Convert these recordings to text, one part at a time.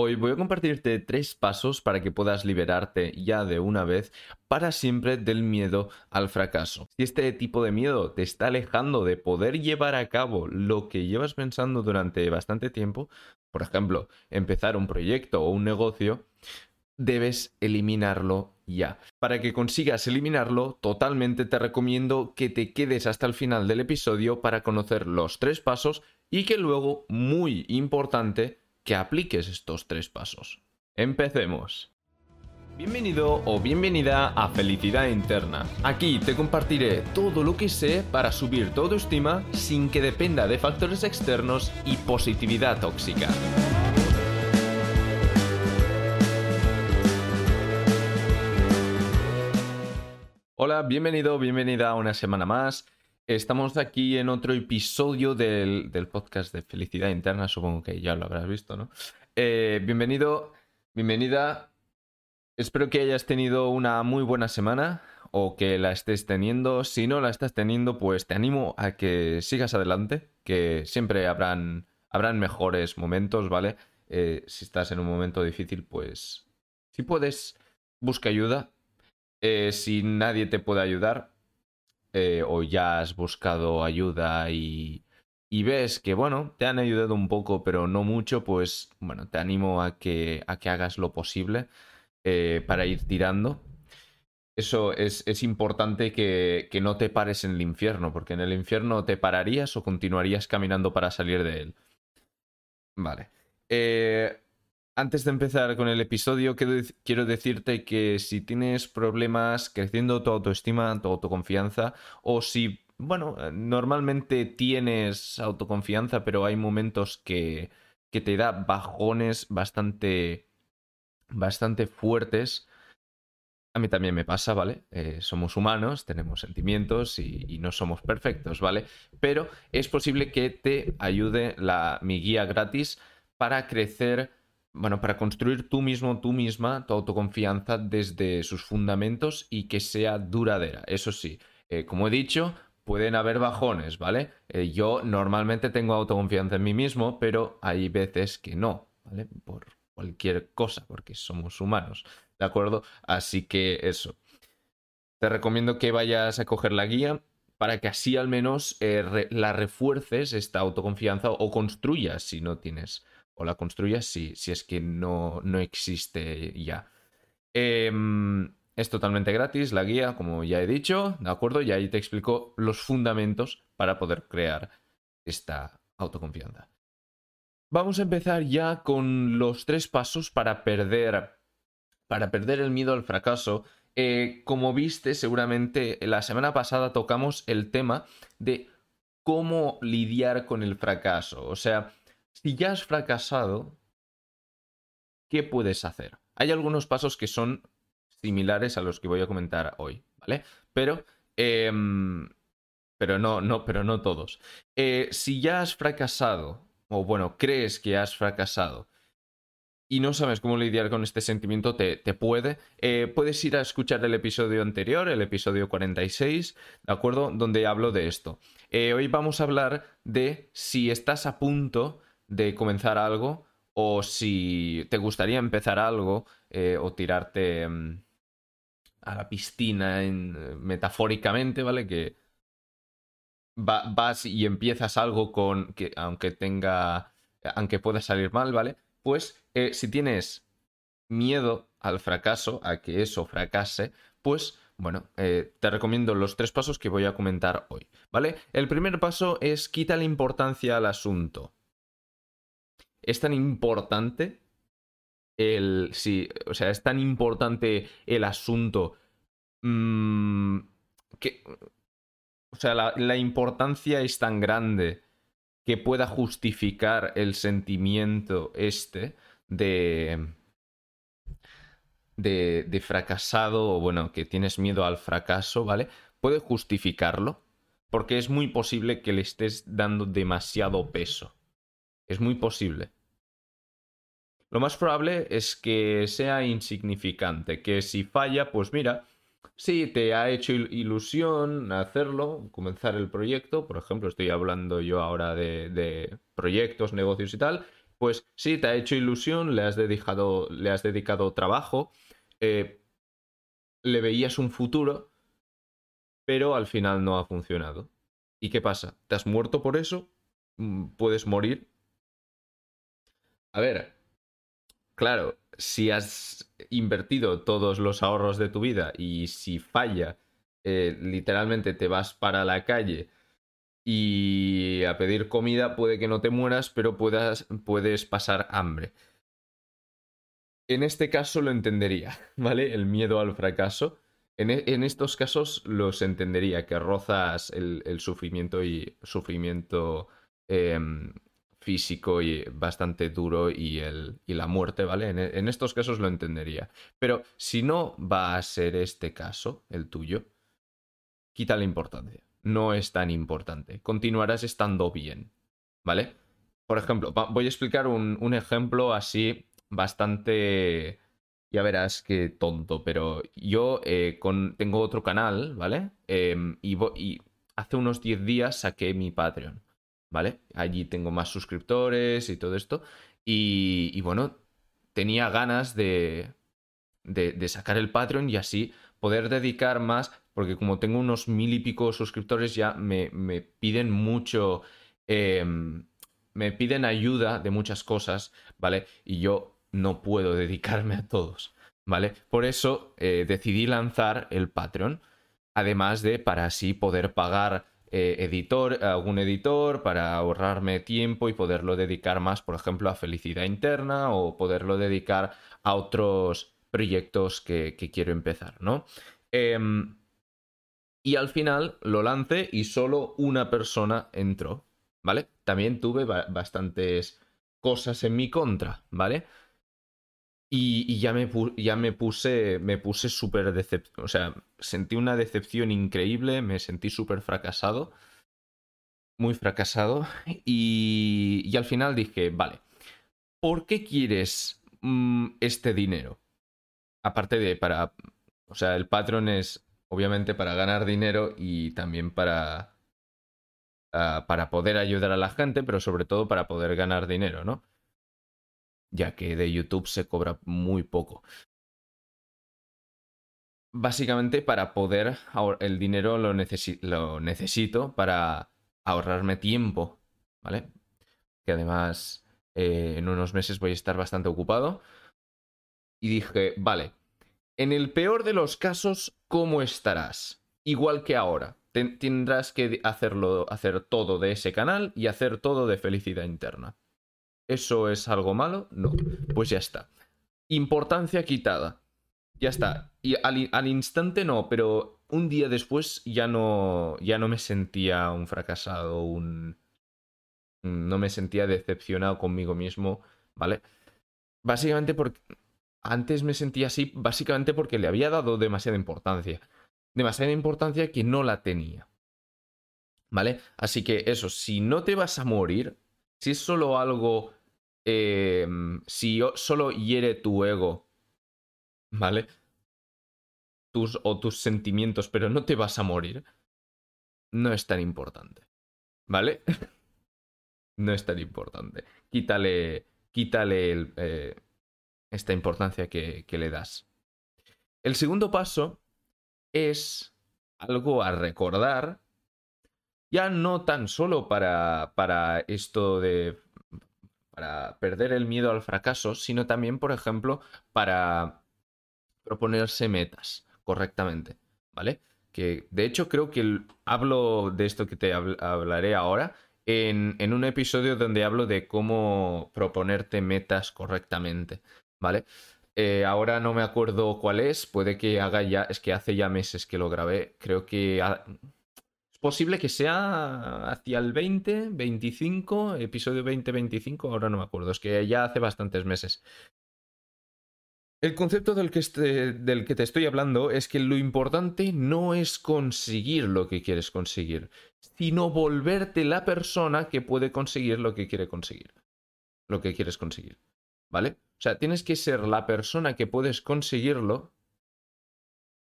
Hoy voy a compartirte tres pasos para que puedas liberarte ya de una vez para siempre del miedo al fracaso. Si este tipo de miedo te está alejando de poder llevar a cabo lo que llevas pensando durante bastante tiempo, por ejemplo, empezar un proyecto o un negocio, debes eliminarlo ya. Para que consigas eliminarlo, totalmente te recomiendo que te quedes hasta el final del episodio para conocer los tres pasos y que luego, muy importante, que apliques estos tres pasos. Empecemos. Bienvenido o bienvenida a Felicidad Interna. Aquí te compartiré todo lo que sé para subir tu autoestima sin que dependa de factores externos y positividad tóxica. Hola, bienvenido, bienvenida a una semana más. Estamos aquí en otro episodio del, podcast de Felicidad Interna, supongo que ya lo habrás visto, ¿no? Eh, bienvenido, bienvenida. Espero que hayas tenido una muy buena semana o que la estés teniendo. Si no la estás teniendo, pues te animo a que sigas adelante, que siempre habrán, habrán mejores momentos, ¿vale? Eh, si estás en un momento difícil, pues si puedes, busca ayuda. Eh, si nadie te puede ayudar, eh, o ya has buscado ayuda y, ves que, bueno, te han ayudado un poco, pero no mucho, pues, bueno, te animo a que, a que hagas lo posible eh, para ir tirando. Eso es, es importante que, que, no te pares en el infierno, porque en el infierno te pararías o continuarías caminando para salir de él. Vale. Eh, antes de empezar con el episodio, quiero decirte que si tienes problemas creciendo tu autoestima, tu autoconfianza, o si, bueno, normalmente tienes autoconfianza, pero hay momentos que, que te da bajones bastante, bastante fuertes, a mí también me pasa, ¿vale? Eh, somos humanos, tenemos sentimientos y, y, no somos perfectos, ¿vale? Pero es posible que te ayude la, mi guía gratis para crecer bueno, para construir tú mismo, tú misma, tu autoconfianza desde sus fundamentos y que sea duradera. Eso sí, eh, como he dicho, pueden haber bajones, ¿vale? Eh, yo normalmente tengo autoconfianza en mí mismo, pero hay veces que no, ¿vale? Por cualquier cosa, porque somos humanos, ¿de acuerdo? Así que eso. Te recomiendo que vayas a coger la guía para que así al menos eh, la refuerces esta autoconfianza o construyas si no tienes o la construyas si, si es que no, no existe ya. Em, es totalmente gratis la guía, como ya he dicho, ¿de acuerdo? Y ahí te explico los fundamentos para poder crear esta autoconfianza. Vamos a empezar ya con los tres pasos para perder, para perder el miedo al fracaso. Eh, como viste, seguramente la semana pasada tocamos el tema de cómo lidiar con el fracaso. O sea, si ya has fracasado, ¿qué puedes hacer? Hay algunos pasos que son similares a los que voy a comentar hoy, ¿vale? Pero, em, pero no, no, pero no todos. Eh, si ya has fracasado, o bueno, crees que has fracasado, y no sabes cómo lidiar con este sentimiento, te, te puede. Eh, puedes ir a escuchar el episodio anterior, el episodio 46, ¿de acuerdo? Donde hablo de esto. Eh, hoy vamos a hablar de si estás a punto de comenzar algo o si te gustaría empezar algo eh, o tirarte mm, a la piscina en, metafóricamente, ¿vale? Que vas y empiezas algo con que aunque tenga aunque pueda salir mal, ¿vale? Pues eh, si tienes miedo al fracaso, a que eso fracase, pues bueno, eh, te recomiendo los tres pasos que voy a comentar hoy, ¿vale? El primer paso es quita la importancia al asunto es tan importante el. Sí, o sea, es tan importante el asunto. Mmm, que. O sea, la, la, importancia es tan grande que pueda justificar el sentimiento este de. De, de fracasado o bueno, que tienes miedo al fracaso, ¿vale? Puede justificarlo porque es muy posible que le estés dando demasiado peso. Es muy posible. Lo más probable es que sea insignificante, que si falla, pues mira, sí, te ha hecho ilusión hacerlo, comenzar el proyecto, por ejemplo, estoy hablando yo ahora de, proyectos, negocios y tal, pues sí, te ha hecho ilusión, le has dedicado, le has dedicado trabajo, eh, le veías un futuro, pero al final no ha funcionado. ¿Y qué pasa? ¿Te has muerto por eso? Mm, ¿Puedes morir? A ver, claro, si has invertido todos los ahorros de tu vida y si falla, eh, literalmente te vas para la calle y a pedir comida, puede que no te mueras, pero puedes pasar hambre. En este caso lo entendería, ¿vale? El miedo al fracaso. En, e, estos casos los entendería, que rozas el, sufrimiento y sufrimiento em, físico y bastante duro y, el, y la muerte, ¿vale? En, estos casos lo entendería. Pero si no va a ser este caso, el tuyo, quita la importancia. No es tan importante. Continuarás estando bien, ¿vale? Por ejemplo, voy a explicar un, un ejemplo así bastante... Ya verás que tonto, pero yo eh, con, tengo otro canal, ¿vale? Em, y, y, hace unos 10 días saqué mi Patreon, ¿vale? Allí tengo más suscriptores y todo esto. Y, bueno, tenía ganas de, de, de, sacar el Patreon y así poder dedicar más, porque como tengo unos mil y pico suscriptores ya me, me piden mucho, em, me piden ayuda de muchas cosas, ¿vale? Y yo no puedo dedicarme a todos, ¿vale? Por eso eh, decidí lanzar el Patreon, además de para así poder pagar eh, editor, algún editor, para ahorrarme tiempo y poderlo dedicar más, por ejemplo, a felicidad interna o poderlo dedicar a otros proyectos que, quiero empezar, ¿no? Em, y al final lo lancé y solo una persona entró, ¿vale? También tuve bastantes cosas en mi contra, ¿vale? Y, ya, me ya, me, puse, me puse súper decepcionado, o sea, sentí una decepción increíble, me sentí súper fracasado, muy fracasado, y, y, al final dije, vale, ¿por qué quieres mm, este dinero? Aparte de para, o sea, el patrón es obviamente para ganar dinero y también para, uh, para poder ayudar a la gente, pero sobre todo para poder ganar dinero, ¿no? Ya que de YouTube se cobra muy poco. Básicamente para poder, el dinero lo, necesito para ahorrarme tiempo, ¿vale? Que además eh, en unos meses voy a estar bastante ocupado. Y dije, vale, en el peor de los casos, ¿cómo estarás? Igual que ahora. tendrás que hacerlo, hacer todo de ese canal y hacer todo de felicidad interna. ¿Eso es algo malo? No. Pues ya está. Importancia quitada. Ya está. Y al, instante no, pero un día después ya no, ya no me sentía un fracasado, un... No me sentía decepcionado conmigo mismo, ¿vale? Básicamente porque... Antes me sentía así, básicamente porque le había dado demasiada importancia. Demasiada importancia que no la tenía. ¿Vale? Así que eso, si no te vas a morir, si es solo algo Em, si solo hiere tu ego, ¿vale? Tus, o tus sentimientos, pero no te vas a morir, no es tan importante, ¿vale? no es tan importante. Quítale, quítale eh, esta importancia que, que le das. El segundo paso es algo a recordar, ya no tan solo para, para esto de para perder el miedo al fracaso, sino también, por ejemplo, para proponerse metas correctamente, ¿vale? Que de hecho creo que hablo de esto que te hablaré ahora en, un episodio donde hablo de cómo proponerte metas correctamente, ¿vale? Eh, ahora no me acuerdo cuál es, puede que haga ya, es que hace ya meses que lo grabé, creo que posible que sea hacia el 20, 25, episodio 20, 25, ahora no me acuerdo, es que ya hace bastantes meses. El concepto del que, este, del que te estoy hablando es que lo importante no es conseguir lo que quieres conseguir, sino volverte la persona que puede conseguir lo que quiere conseguir. Lo que quieres conseguir. ¿Vale? O sea, tienes que ser la persona que puedes conseguirlo.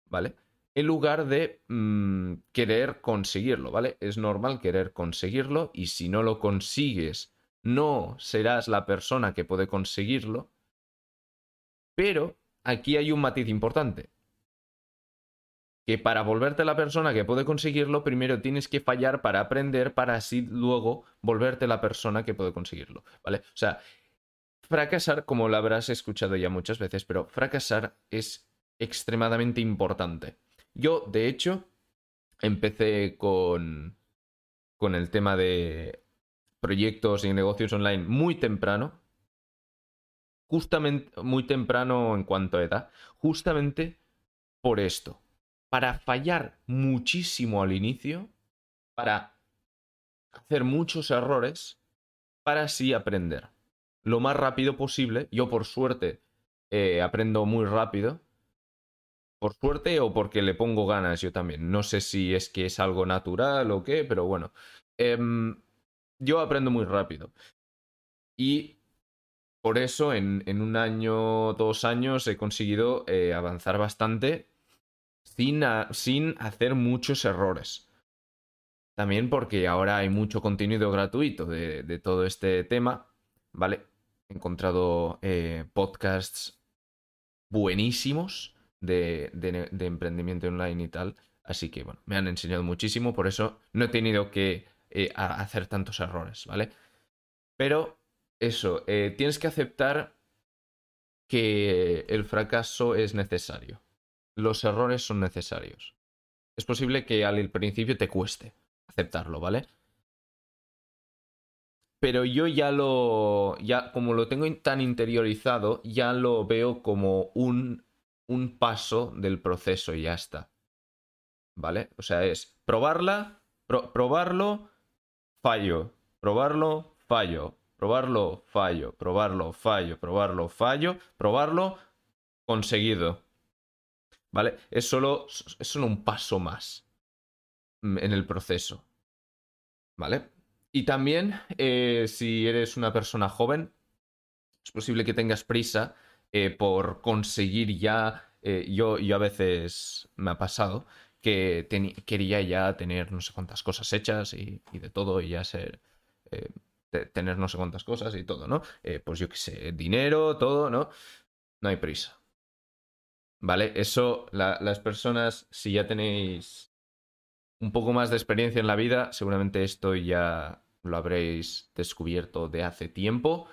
¿Vale? En lugar de mm, querer conseguirlo, ¿vale? Es normal querer conseguirlo y si no lo consigues no serás la persona que puede conseguirlo, pero aquí hay un matiz importante. Que para volverte la persona que puede conseguirlo, primero tienes que fallar para aprender, para así luego volverte la persona que puede conseguirlo. ¿Vale? O sea, fracasar, como lo habrás escuchado ya muchas veces, pero fracasar es extremadamente importante. Yo, de hecho, empecé con, con el tema de proyectos y negocios online muy temprano, justamente muy temprano en cuanto a edad, justamente por esto, para fallar muchísimo al inicio, para hacer muchos errores, para así aprender lo más rápido posible. Yo por suerte eh, aprendo muy rápido. Por suerte o porque le pongo ganas yo también. No sé si es que es algo natural o qué, pero bueno. Em, yo aprendo muy rápido. Y por eso en, un año, dos años he conseguido eh, avanzar bastante sin, sin hacer muchos errores. También porque ahora hay mucho contenido gratuito de, de todo este tema, ¿vale? He encontrado eh, podcasts buenísimos de, emprendimiento online y tal. Así que, bueno, me han enseñado muchísimo, por eso no he tenido que eh, hacer tantos errores, ¿vale? Pero eso, eh, tienes que aceptar que el fracaso es necesario. Los errores son necesarios. Es posible que al principio te cueste aceptarlo, ¿vale? Pero yo ya lo, ya como lo tengo tan interiorizado, ya lo veo como un, un paso del proceso y ya está. ¿Vale? O sea, es probarla, probarlo, fallo, probarlo, fallo, probarlo, fallo, probarlo, fallo, probarlo, fallo, probarlo, conseguido. ¿Vale? Es solo, es solo un paso más en el proceso. ¿Vale? Y también, eh, si eres una persona joven, es posible que tengas prisa eh, por conseguir ya. Eh, yo, yo a veces me ha pasado que quería ya tener no sé cuántas cosas hechas y, de todo, y ya ser. tener no sé cuántas cosas y todo, ¿no? pues yo qué sé, dinero, todo, ¿no? No hay prisa. ¿Vale? Eso, las personas, si ya tenéis un poco más de experiencia en la vida, seguramente esto ya lo habréis descubierto de hace tiempo.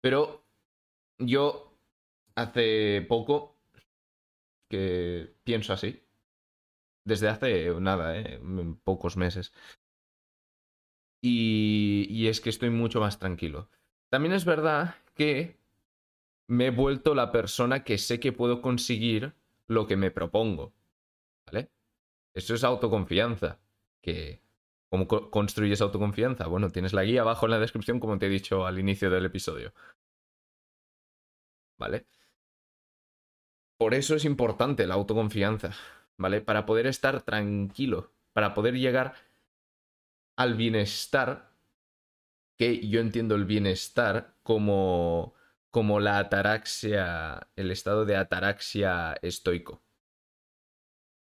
Pero yo hace poco que pienso así. Desde hace nada, ¿eh? pocos meses. Y, es que estoy mucho más tranquilo. También es verdad que me he vuelto la persona que sé que puedo conseguir lo que me propongo. ¿Vale? Eso es autoconfianza. Que ¿Cómo construyes autoconfianza? Bueno, tienes la guía abajo en la descripción, como te he dicho al inicio del episodio. ¿Vale? Por eso es importante la autoconfianza, ¿vale? Para poder estar tranquilo, para poder llegar al bienestar, que yo entiendo el bienestar como, como la ataraxia, el estado de ataraxia estoico.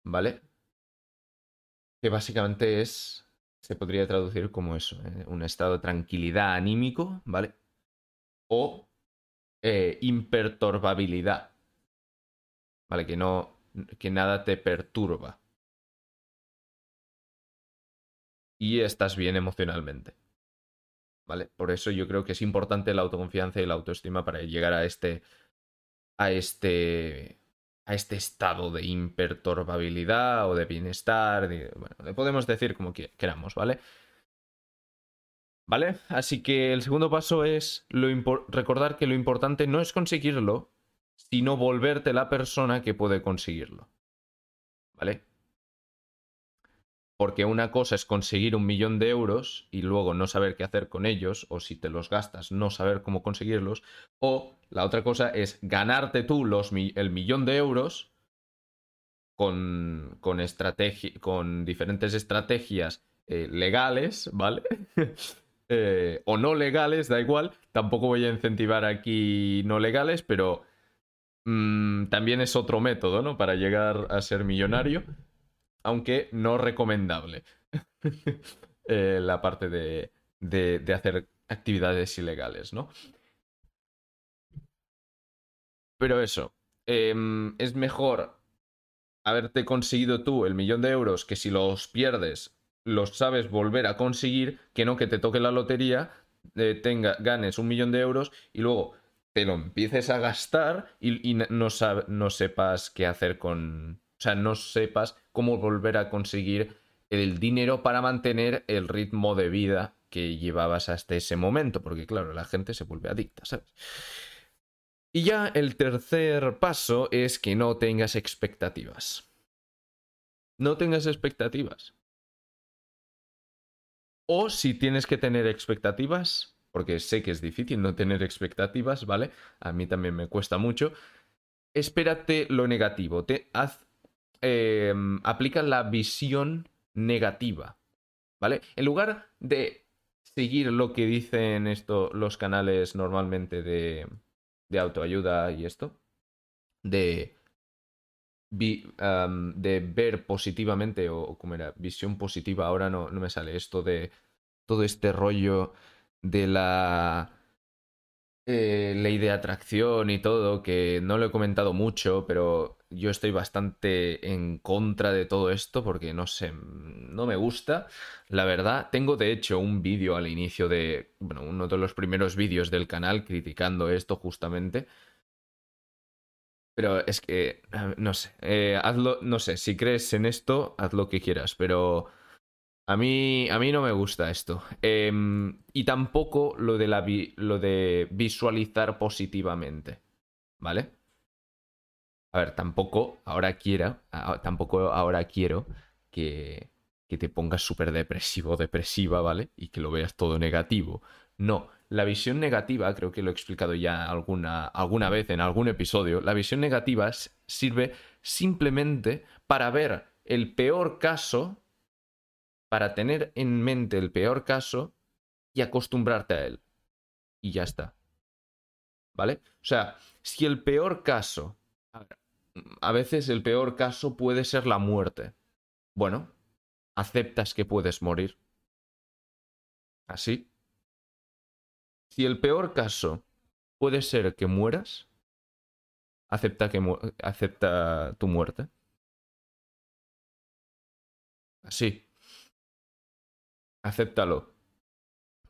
¿Vale? Que básicamente es se podría traducir como eso, ¿eh? un estado de tranquilidad anímico, ¿vale? O eh, imperturbabilidad, Que no, que nada te perturba. Y estás bien emocionalmente. ¿Vale? Por eso yo creo que es importante la autoconfianza y la autoestima para llegar a este. a este a este estado de imperturbabilidad o de bienestar. bueno, le podemos decir como queramos, ¿vale? ¿Vale? Así que el segundo paso es recordar que lo importante no es conseguirlo, sino volverte la persona que puede conseguirlo. ¿Vale? Porque una cosa es conseguir un millón de euros y luego no saber qué hacer con ellos, o si te los gastas, no saber cómo conseguirlos. O la otra cosa es ganarte tú los, el millón de euros con, con, con diferentes estrategias eh, legales, ¿vale? Eh, o no legales, da igual. Tampoco voy a incentivar aquí no legales, pero mm, también es otro método, ¿no? Para llegar a ser millonario aunque no recomendable. Eh, la parte de, de, hacer actividades ilegales, ¿no? Pero eso, em, es mejor haberte conseguido tú el millón de euros que si los pierdes los sabes volver a conseguir que no que te toque la lotería, eh, tenga, ganes un millón de euros y luego te lo empieces a gastar y, no, no sepas qué hacer con... O sea, no sepas cómo volver a conseguir el dinero para mantener el ritmo de vida que llevabas hasta ese momento, porque claro, la gente se vuelve adicta, ¿sabes? Y ya el tercer paso es que no tengas expectativas. No tengas expectativas. O si tienes que tener expectativas, porque sé que es difícil no tener expectativas, ¿vale? A mí también me cuesta mucho. Espérate lo negativo. Te, haz, em, aplica la visión negativa, ¿vale? En lugar de seguir lo que dicen esto, los canales normalmente de, autoayuda y esto, de, de ver positivamente, o, como era, visión positiva, ahora no, no me sale esto de todo este rollo de la eh, ley de atracción y todo, que no lo he comentado mucho, pero yo estoy bastante en contra de todo esto porque no sé, no me gusta. La verdad, tengo de hecho un vídeo al inicio de, bueno, uno de los primeros vídeos del canal criticando esto justamente. Pero es que, no sé, eh, hazlo, no sé, si crees en esto, haz lo que quieras, pero a mí, a mí no me gusta esto. Em, y tampoco lo de, la lo de visualizar positivamente, ¿vale? A ver, tampoco ahora quiera, tampoco ahora quiero que, que te pongas súper depresivo o depresiva, ¿vale? Y que lo veas todo negativo. No, la visión negativa, creo que lo he explicado ya alguna, alguna vez en algún episodio, la visión negativa sirve simplemente para ver el peor caso, para tener en mente el peor caso y acostumbrarte a él. Y ya está. ¿Vale? O sea, si el peor caso a veces el peor caso puede ser la muerte. Bueno, aceptas que puedes morir. Así. Si el peor caso puede ser que mueras, acepta, que acepta tu muerte. Así. Acéptalo.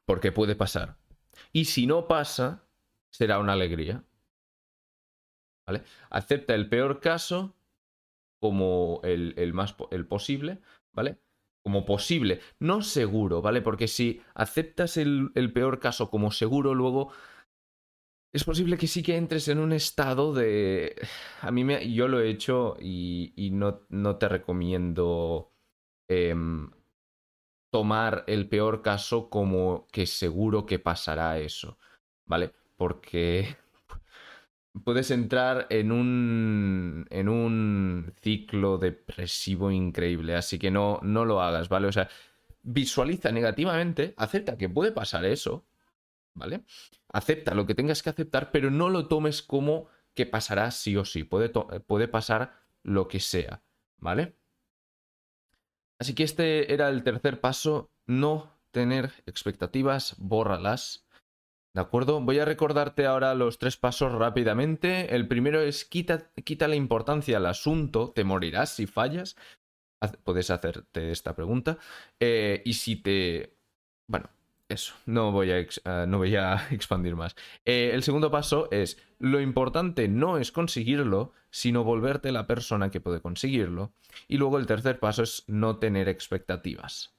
Porque puede pasar. Y si no pasa, será una alegría. ¿vale? Acepta el peor caso como el, más el posible, ¿vale? Como posible, no seguro, ¿vale? Porque si aceptas el, peor caso como seguro, luego es posible que sí que entres en un estado de... A mí me... yo lo he hecho y, no, no, te recomiendo em, tomar el peor caso como que seguro que pasará eso, ¿vale? Porque puedes entrar en un, en un ciclo depresivo increíble, así que no, no lo hagas, ¿vale? O sea, visualiza negativamente, acepta que puede pasar eso, ¿vale? Acepta lo que tengas que aceptar, pero no lo tomes como que pasará sí o sí, puede, puede pasar lo que sea, ¿vale? Así que este era el tercer paso, no tener expectativas, bórralas ¿De acuerdo? Voy a recordarte ahora los tres pasos rápidamente. El primero es quita, quita la importancia al asunto, te morirás si fallas. Puedes hacerte esta pregunta. Eh, y si te... Bueno, eso, no voy a, ah, no voy a expandir más. Eh, el segundo paso es, lo importante no es conseguirlo, sino volverte la persona que puede conseguirlo. Y luego el tercer paso es no tener expectativas.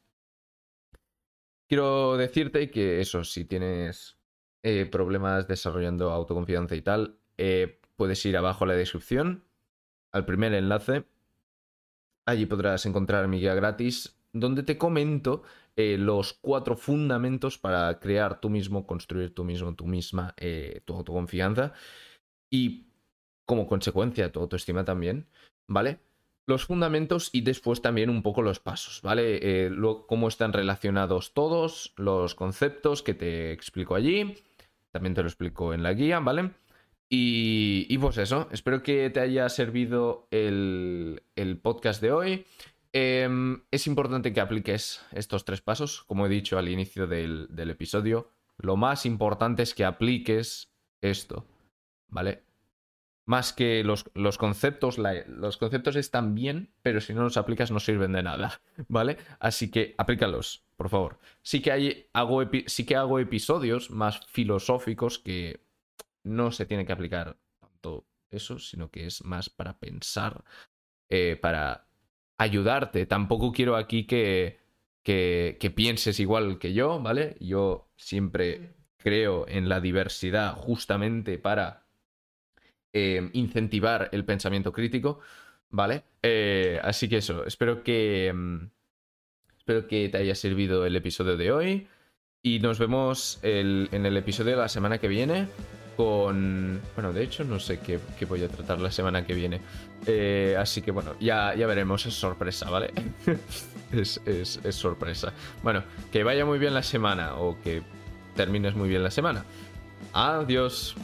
Quiero decirte que eso, si tienes eh, problemas desarrollando autoconfianza y tal, eh, puedes ir abajo a la descripción, al primer enlace. Allí podrás encontrar mi guía gratis, donde te comento eh, los cuatro fundamentos para crear tú mismo, construir tú mismo, tú misma, tu autoconfianza y como consecuencia tu autoestima también, ¿vale? Los fundamentos y después también un poco los pasos, ¿vale? cómo están relacionados todos, los conceptos que te explico allí también te lo explico en la guía, ¿vale? Y, pues eso, espero que te haya servido el, podcast de hoy. Em, es importante que apliques estos tres pasos, como he dicho al inicio del, episodio. lo más importante es que apliques esto, ¿vale? Más que los, conceptos, los conceptos están bien, pero si no los aplicas no sirven de nada, ¿vale? Así que aplícalos, por favor. Sí que, hay, hago, sí que hago episodios más filosóficos que no se tiene que aplicar tanto eso, sino que es más para pensar, eh, para ayudarte. Tampoco quiero aquí que, que, que pienses igual que yo, ¿vale? Yo siempre creo en la diversidad justamente para eh, incentivar el pensamiento crítico, ¿vale? Eh, así que eso, espero que... Mm, espero que te haya servido el episodio de hoy y nos vemos en el episodio de la semana que viene con... Bueno, de hecho no sé qué, voy a tratar la semana que viene. Eh, así que bueno, ya, ya veremos, es sorpresa, ¿vale? es, es, es sorpresa. Bueno, que vaya muy bien la semana o que termines muy bien la semana. Adiós.